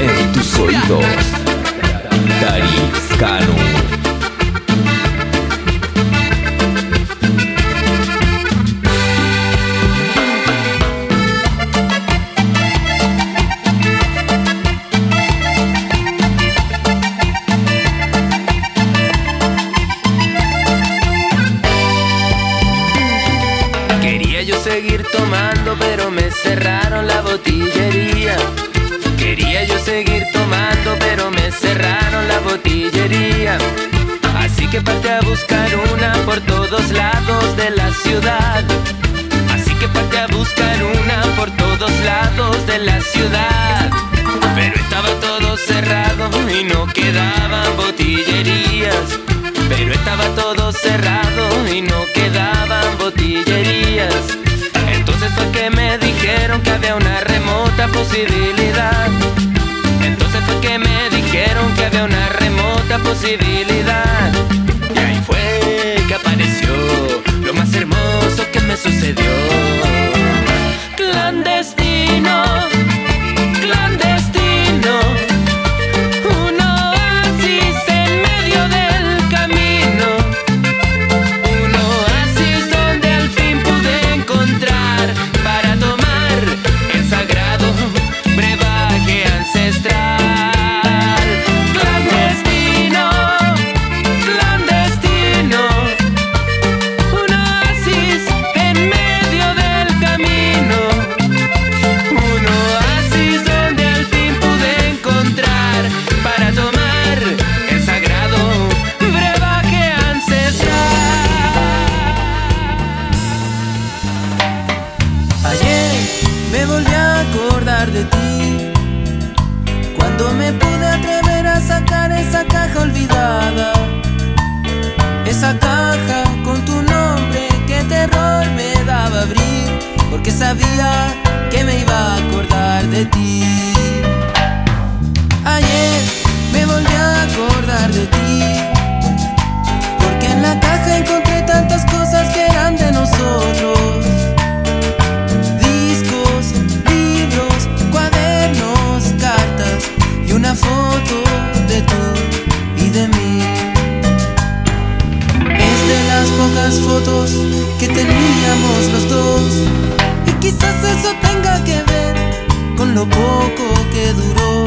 En tus oídos. La ciudad. Pero estaba todo cerrado y no quedaban botillerías. Pero estaba todo cerrado y no quedaban botillerías. Entonces fue que me dijeron que había una remota posibilidad. Entonces fue que me dijeron que había una remota posibilidad. Esa caja con tu nombre que terror me daba abrir Porque sabía que me iba a acordar de ti. Ayer me volví a acordar de ti Porque en la caja encontré tantas cosas que eran de nosotros. Discos, libros, cuadernos, cartas y una foto las fotos que teníamos los dos. Y quizás eso tenga que ver con lo poco que duró,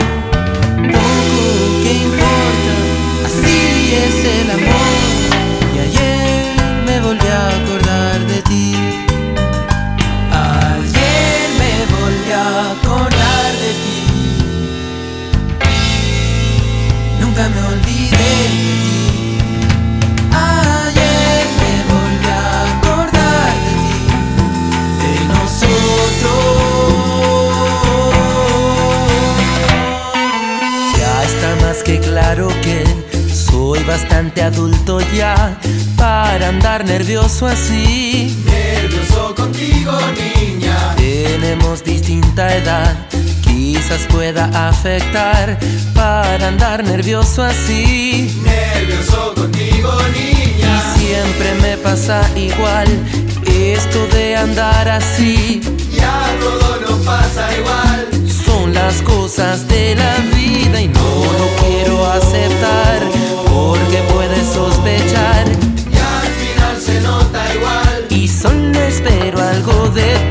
Tenemos distinta edad, quizás pueda afectar para andar nervioso así. Nervioso contigo, niña. Y siempre me pasa igual esto de andar así. Ya todo nos pasa igual. Son las cosas de la vida y no lo quiero aceptar porque puedes sospechar Y al final se nota igual. y solo espero algo de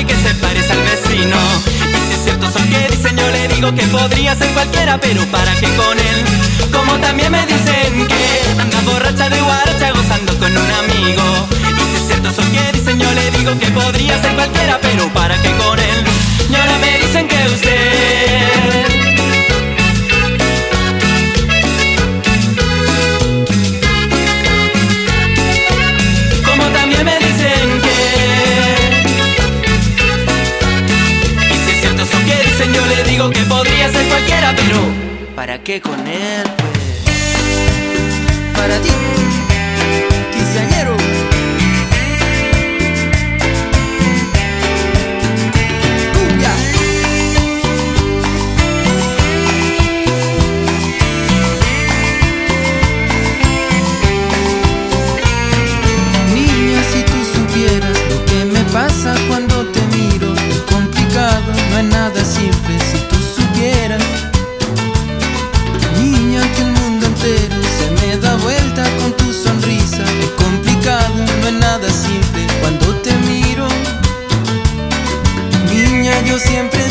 hombre que se parece al vecino. Y si es cierto son que dicen, yo le digo que podría ser cualquiera, pero para qué con él. Como también me dicen que anda borracha de guaracha gozando con un amigo. Y si es cierto son que dicen, yo le digo que podría ser cualquiera, pero para qué con él. Y ahora me dicen que usted pero ¿para qué con él? Pues? Para ti. yo siempre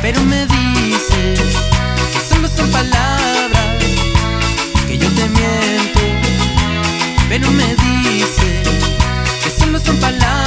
pero me dices que solo son palabras, que yo te miento, pero me dices que solo son palabras.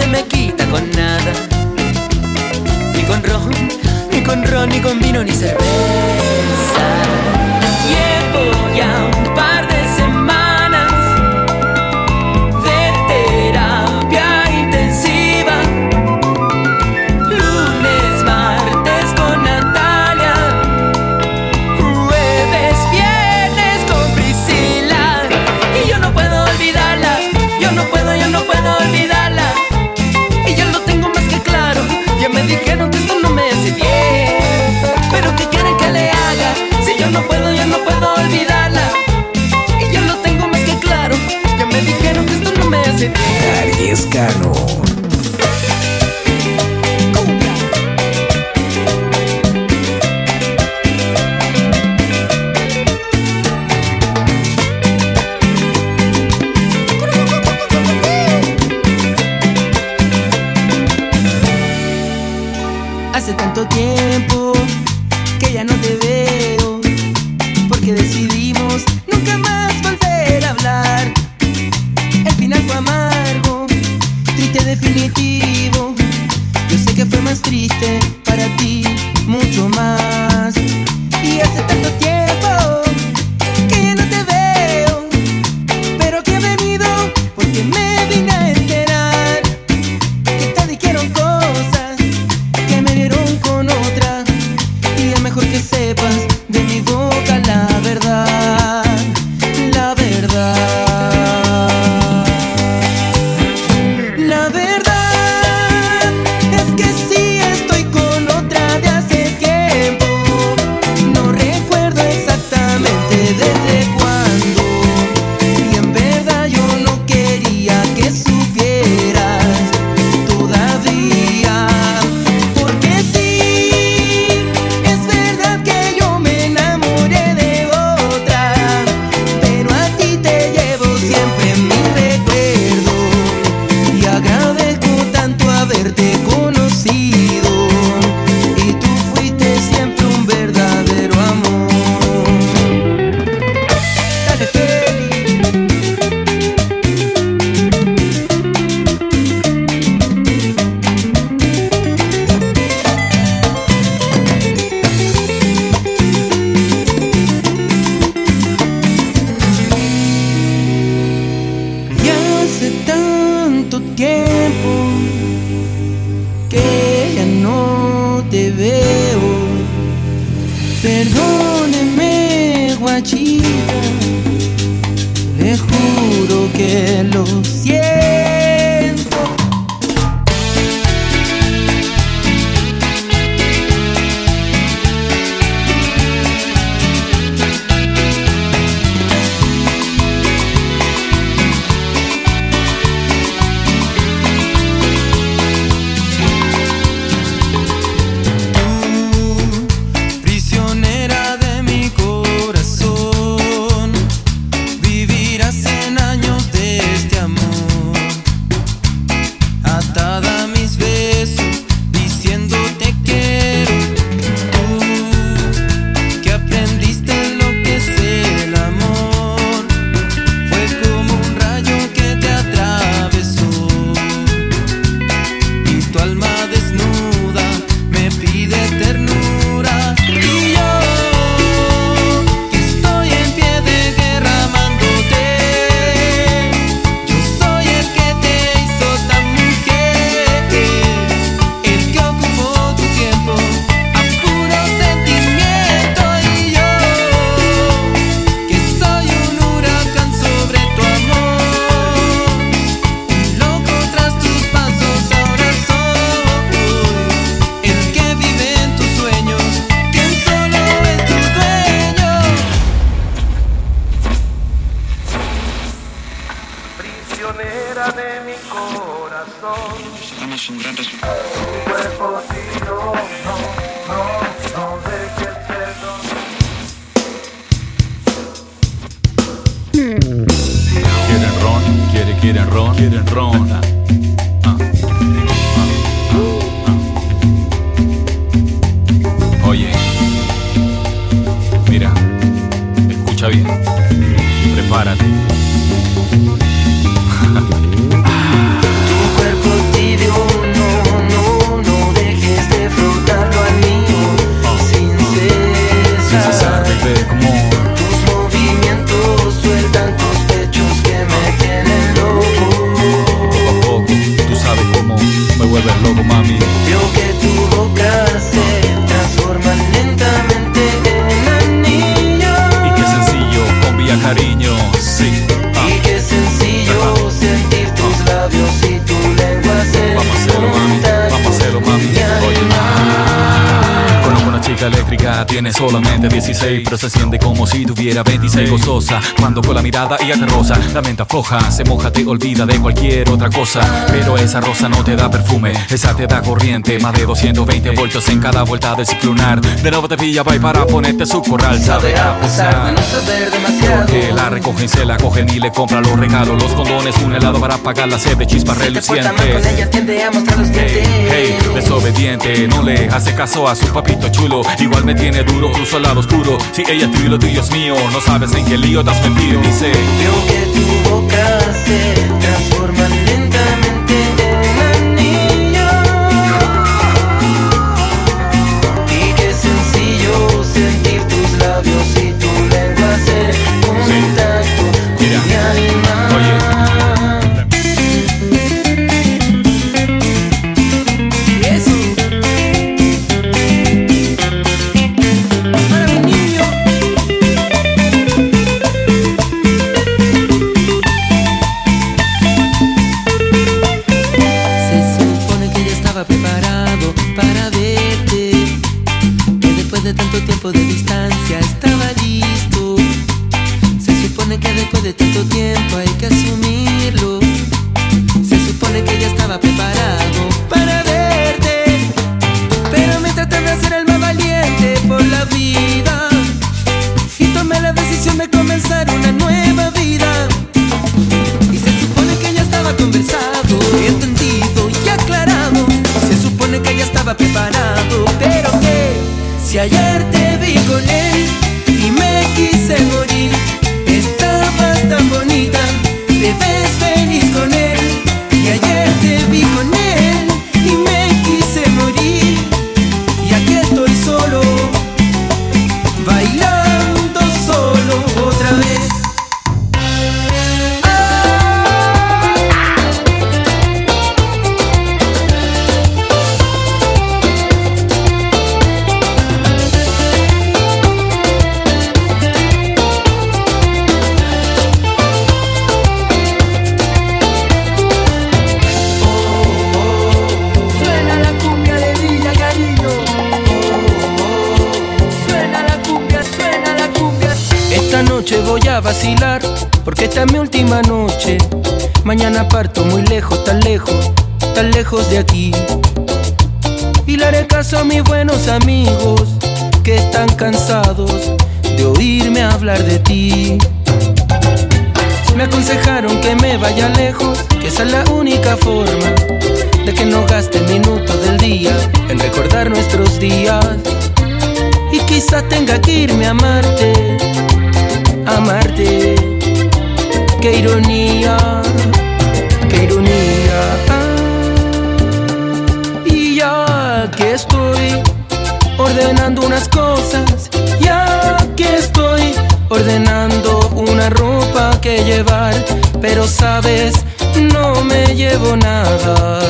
se me quita con nada. Ni con ron, ni con ron, ni con vino, ni cerveza. mexicano. chica, le juro que los tiene solamente 16, pero se siente como si tuviera 26 gozosa. Cuando con la mirada ella te rosa, la mente afloja, se moja, te olvida de cualquier otra cosa. Pero esa rosa no te da perfume, esa te da corriente, más de 220 voltios en cada vuelta del ciclo lunar. De nuevo te pilla, va para ponerte su corral, sabe a pesar de no saber demasiado. Porque la recogen, se la cogen y le compran los regalos, los condones, un helado para pagar la sed de chispas Si te portas mal con relucientes. ella, tiende a mostrar los Hey, dientes. hey, desobediente, no le hace caso a su papito chulo. Igual me tiene duro, cruzo al lado oscuro. Si ella es tuyo, lo tuyo es mío. No sabes en qué lío te has metido. Dice, Veo que tu boca se tiempo de Mañana parto muy lejos, tan lejos, tan lejos de aquí. Y le haré caso a mis buenos amigos, que están cansados de oírme hablar de ti. Me aconsejaron que me vaya lejos, que esa es la única forma de que no gaste minutos del día en recordar nuestros días. Y quizás tenga que irme a amarte, amarte. Qué ironía, qué ironía. Y ya que estoy ordenando unas cosas, ya que estoy ordenando una ropa que llevar, pero sabes, no me llevo nada,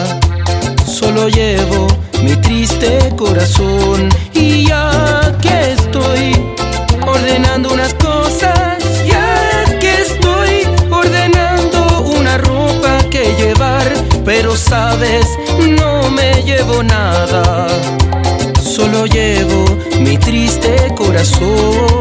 solo llevo mi triste corazón y ya que estoy ordenando unas cosas, pero sabes, no me llevo nada, solo llevo mi triste corazón.